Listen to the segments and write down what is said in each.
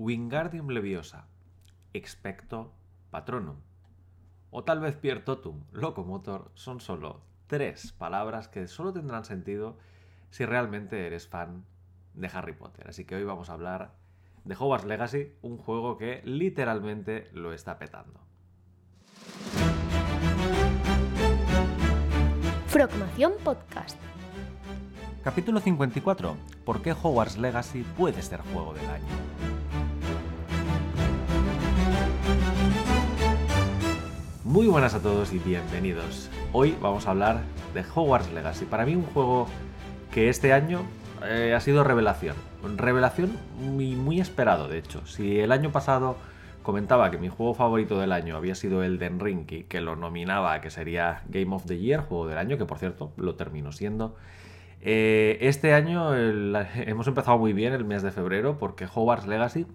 Wingardium Leviosa, Expecto Patronum, o tal vez Piertotum Locomotor son solo tres palabras que solo tendrán sentido si realmente eres fan de Harry Potter. Así que hoy vamos a hablar de Hogwarts Legacy, un juego que literalmente lo está petando. Frogmación Podcast. Capítulo 54. ¿Por qué Hogwarts Legacy puede ser juego del año? Muy buenas a todos y bienvenidos. Hoy vamos a hablar de Hogwarts Legacy. Para mí un juego que este año eh, ha sido revelación. Revelación muy, muy esperado, de hecho. Si el año pasado comentaba que mi juego favorito del año había sido el Den Ring y que lo nominaba que sería Game of the Year, juego del año, que por cierto lo terminó siendo. Eh, este año hemos empezado muy bien el mes de febrero porque Hogwarts Legacy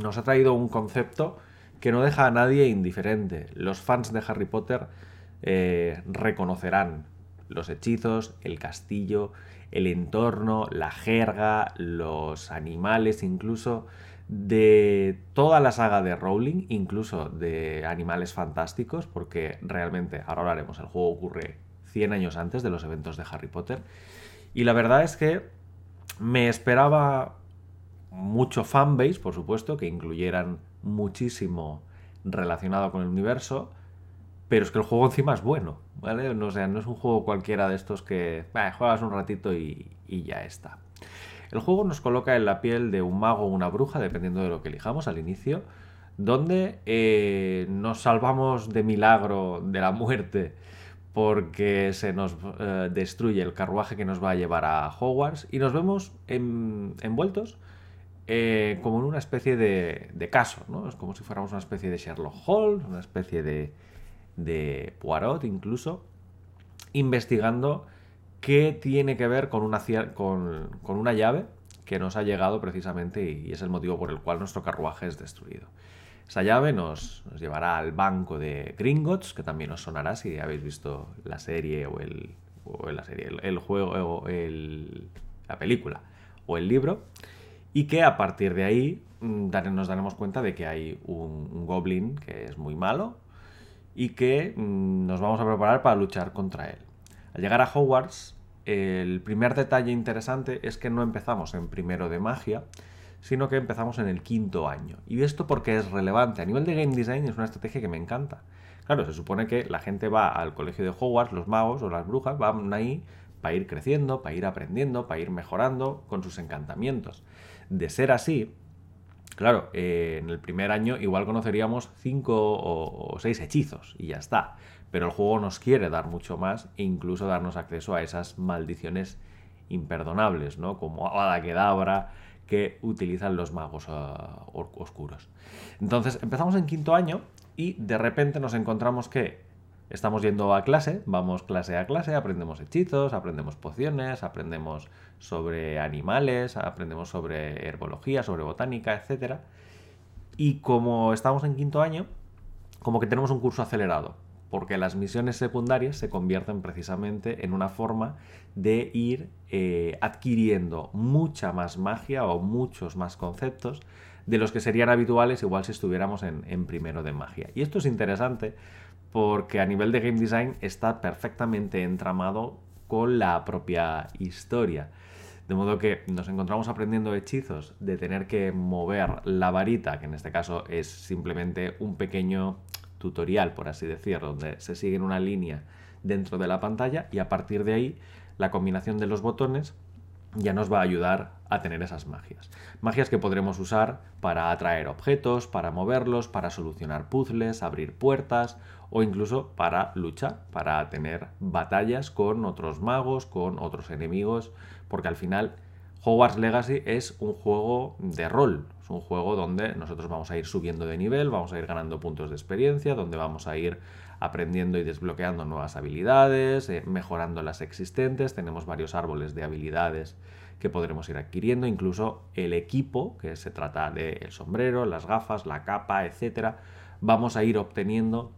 nos ha traído un concepto que no deja a nadie indiferente. Los fans de Harry Potter eh, reconocerán los hechizos, el castillo, el entorno, la jerga, los animales incluso de toda la saga de Rowling, incluso de Animales Fantásticos, porque realmente, ahora hablaremos, el juego ocurre 100 años antes de los eventos de Harry Potter. Y la verdad es que me esperaba mucho fanbase, por supuesto, que incluyeran muchísimo relacionado con el universo, pero es que el juego encima es bueno, ¿vale? No, es un juego cualquiera de estos que juegas un ratito y ya está. El juego nos coloca en la piel de un mago o una bruja, dependiendo de lo que elijamos al inicio, donde eh, nos salvamos de milagro de la muerte porque se nos eh, destruye el carruaje que nos va a llevar a Hogwarts y nos vemos envueltos eh, como en una especie de, caso, ¿no? Es como si fuéramos una especie de Sherlock Holmes, una especie de, de Poirot incluso, investigando que tiene que ver con una, con, una llave que nos ha llegado precisamente y es el motivo por el cual nuestro carruaje es destruido. Esa llave nos, llevará al banco de Gringotts, que también os sonará si habéis visto la serie o el, la serie, el, juego, o el, la película o el libro, y que a partir de ahí mm, nos daremos cuenta de que hay un, goblin que es muy malo y que mm, nos vamos a preparar para luchar contra él. Al llegar a Hogwarts, el primer detalle interesante es que no empezamos en primero de magia, sino que empezamos en el quinto año. Y esto porque es relevante. A nivel de game design es una estrategia que me encanta. Claro, se supone que la gente va al colegio de Hogwarts, los magos o las brujas van ahí para ir creciendo, para ir aprendiendo, para ir mejorando con sus encantamientos. De ser así, claro, eh, en el primer año igual conoceríamos cinco o seis hechizos y ya está pero el juego nos quiere dar mucho más e incluso darnos acceso a esas maldiciones imperdonables, ¿no? Como Avada Kedavra que utilizan los magos ah, oscuros. Entonces empezamos en quinto año y de repente nos encontramos que estamos yendo a clase, vamos clase a clase, aprendemos hechizos, aprendemos pociones, aprendemos sobre animales, aprendemos sobre herbología, sobre botánica, etc. Y como estamos en quinto año, como que tenemos un curso acelerado porque las misiones secundarias se convierten precisamente en una forma de ir eh, adquiriendo mucha más magia o muchos más conceptos de los que serían habituales igual si estuviéramos en, en primero de magia. Y esto es interesante porque a nivel de game design está perfectamente entramado con la propia historia. De modo que nos encontramos aprendiendo hechizos de tener que mover la varita, que en este caso es simplemente un pequeño tutorial, por así decirlo, donde se sigue una línea dentro de la pantalla y a partir de ahí la combinación de los botones ya nos va a ayudar a tener esas magias. Magias que podremos usar para atraer objetos, para moverlos, para solucionar puzzles, abrir puertas o incluso para luchar, para tener batallas con otros magos, con otros enemigos, porque al final Hogwarts Legacy es un juego de rol, es un juego donde nosotros vamos a ir subiendo de nivel, vamos a ir ganando puntos de experiencia, donde vamos a ir aprendiendo y desbloqueando nuevas habilidades, eh, mejorando las existentes, tenemos varios árboles de habilidades que podremos ir adquiriendo, incluso el equipo, que se trata del sombrero, las gafas, la capa, etcétera, vamos a ir obteniendo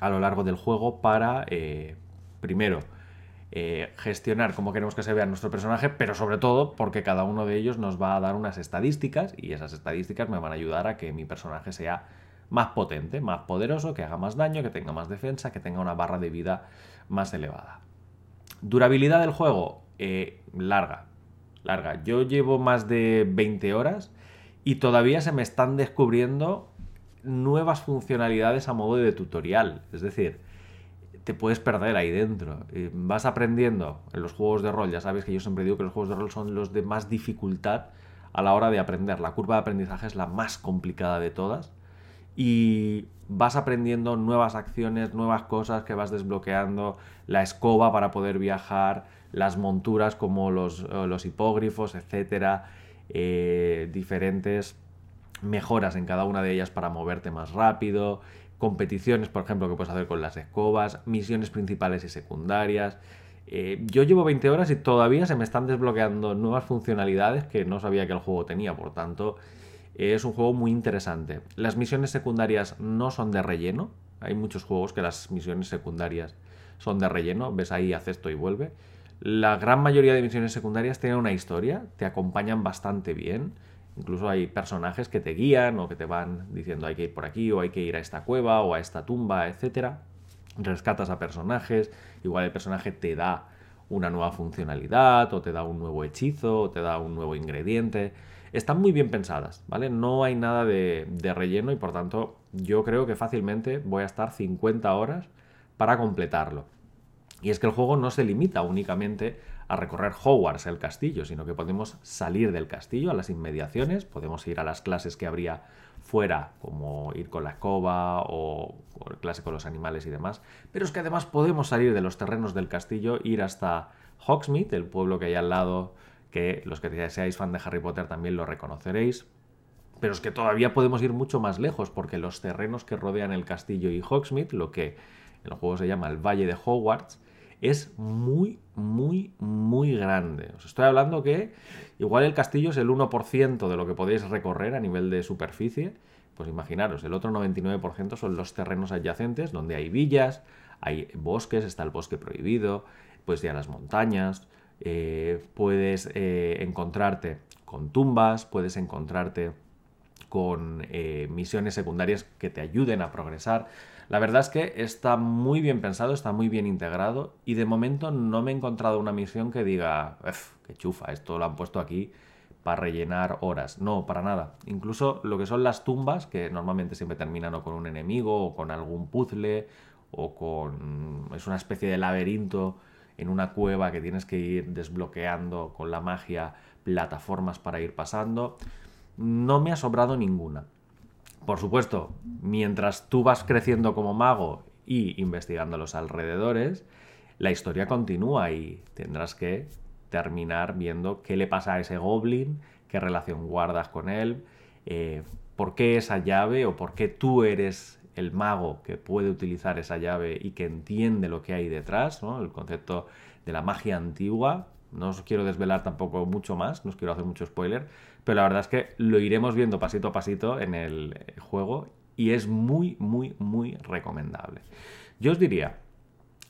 a lo largo del juego para, eh, primero, eh, gestionar cómo queremos que se vea nuestro personaje, pero sobre todo porque cada uno de ellos nos va a dar unas estadísticas y esas estadísticas me van a ayudar a que mi personaje sea más potente, más poderoso, que haga más daño, que tenga más defensa, que tenga una barra de vida más elevada. Durabilidad del juego, eh, larga, larga. Yo llevo más de 20 horas y todavía se me están descubriendo nuevas funcionalidades a modo de tutorial. Es decir, te puedes perder ahí dentro. Vas aprendiendo en los juegos de rol. Ya sabes que yo siempre digo que los juegos de rol son los de más dificultad a la hora de aprender. La curva de aprendizaje es la más complicada de todas. Y vas aprendiendo nuevas acciones, nuevas cosas que vas desbloqueando. La escoba para poder viajar, las monturas como los, los hipógrifos, etcétera. Eh, diferentes mejoras en cada una de ellas para moverte más rápido, competiciones, por ejemplo, que puedes hacer con las escobas, misiones principales y secundarias. Eh, yo llevo 20 horas y todavía se me están desbloqueando nuevas funcionalidades que no sabía que el juego tenía, por tanto, es un juego muy interesante. Las misiones secundarias no son de relleno, hay muchos juegos que las misiones secundarias son de relleno, ves ahí, haces esto y vuelve. La gran mayoría de misiones secundarias tienen una historia, te acompañan bastante bien. Incluso hay personajes que te guían o que te van diciendo hay que ir por aquí o hay que ir a esta cueva o a esta tumba, etc. Rescatas a personajes, igual el personaje te da una nueva funcionalidad o te da un nuevo hechizo o te da un nuevo ingrediente. Están muy bien pensadas, ¿vale? No hay nada de, relleno y por tanto yo creo que fácilmente voy a estar 50 horas para completarlo. Y es que el juego no se limita únicamente a recorrer Hogwarts, el castillo, sino que podemos salir del castillo a las inmediaciones, podemos ir a las clases que habría fuera, como ir con la escoba o, clase con los animales y demás, pero es que además podemos salir de los terrenos del castillo, ir hasta Hogsmeade, el pueblo que hay al lado, que los que seáis fan de Harry Potter también lo reconoceréis, pero es que todavía podemos ir mucho más lejos, porque los terrenos que rodean el castillo y Hogsmeade, lo que en el juego se llama el Valle de Hogwarts, es muy, muy, muy grande. Os estoy hablando que igual el castillo es el 1% de lo que podéis recorrer a nivel de superficie. Pues imaginaros, el otro 99% son los terrenos adyacentes donde hay villas, hay bosques, está el bosque prohibido, puedes ir a las montañas, eh, puedes eh, encontrarte con tumbas, puedes encontrarte con eh, misiones secundarias que te ayuden a progresar. La verdad es que está muy bien pensado, está muy bien integrado y de momento no me he encontrado una misión que diga, qué chufa, esto lo han puesto aquí para rellenar horas. No, para nada. Incluso lo que son las tumbas, que normalmente siempre terminan o con un enemigo o con algún puzzle o con... es una especie de laberinto en una cueva que tienes que ir desbloqueando con la magia plataformas para ir pasando. No me ha sobrado ninguna. Por supuesto, mientras tú vas creciendo como mago y investigando los alrededores, la historia continúa y tendrás que terminar viendo qué le pasa a ese goblin, qué relación guardas con él, eh, por qué esa llave o por qué tú eres el mago que puede utilizar esa llave y que entiende lo que hay detrás, el concepto de la magia antigua. No os quiero desvelar tampoco mucho más, no os quiero hacer mucho spoiler, pero la verdad es que lo iremos viendo pasito a pasito en el juego y es muy, muy, muy recomendable. Yo os diría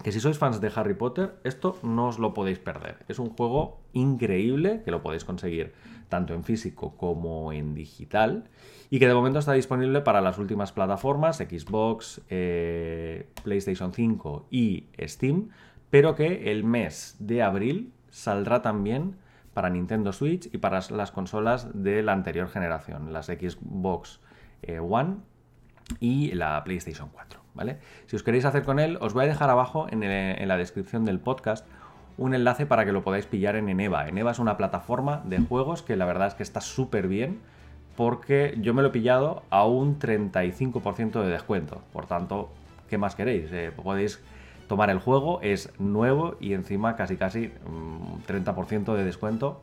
que si sois fans de Harry Potter, esto no os lo podéis perder. Es un juego increíble que lo podéis conseguir tanto en físico como en digital y que de momento está disponible para las últimas plataformas, Xbox, eh, PlayStation 5 y Steam, pero que el mes de abril saldrá también para Nintendo Switch y para las consolas de la anterior generación, las Xbox eh, One y la PlayStation 4. Si os queréis hacer con él, os voy a dejar abajo en, la descripción del podcast un enlace para que lo podáis pillar en Eneva. Eneva es una plataforma de juegos que la verdad es que está súper bien porque yo me lo he pillado a un 35% de descuento. Por tanto, ¿qué más queréis? Eh, podéis tomar el juego, es nuevo y encima casi casi 30% mm, de descuento.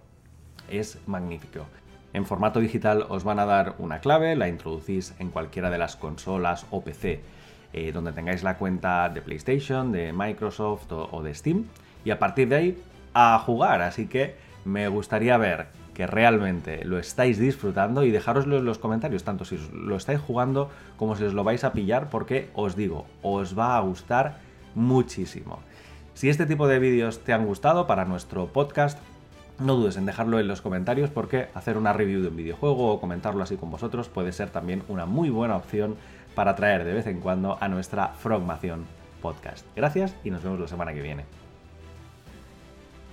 Es magnífico. En formato digital os van a dar una clave, la introducís en cualquiera de las consolas o PC eh, donde tengáis la cuenta de PlayStation, de Microsoft o, de Steam. Y a partir de ahí, a jugar. Así que me gustaría ver que realmente lo estáis disfrutando y dejároslo en los comentarios, tanto si lo estáis jugando como si os lo vais a pillar, porque os digo, os va a gustar muchísimo. Si este tipo de vídeos te han gustado para nuestro podcast, no dudes en dejarlo en los comentarios porque hacer una review de un videojuego o comentarlo así con vosotros puede ser también una muy buena opción para traer de vez en cuando a nuestra Frogmación podcast. Gracias y nos vemos la semana que viene.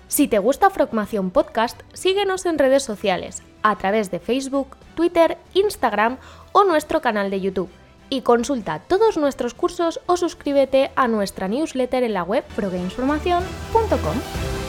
Si te gusta Frogmación Podcast, síguenos en redes sociales, a través de Facebook, Twitter, Instagram o nuestro canal de YouTube. Y consulta todos nuestros cursos o suscríbete a nuestra newsletter en la web progamesformacion.com.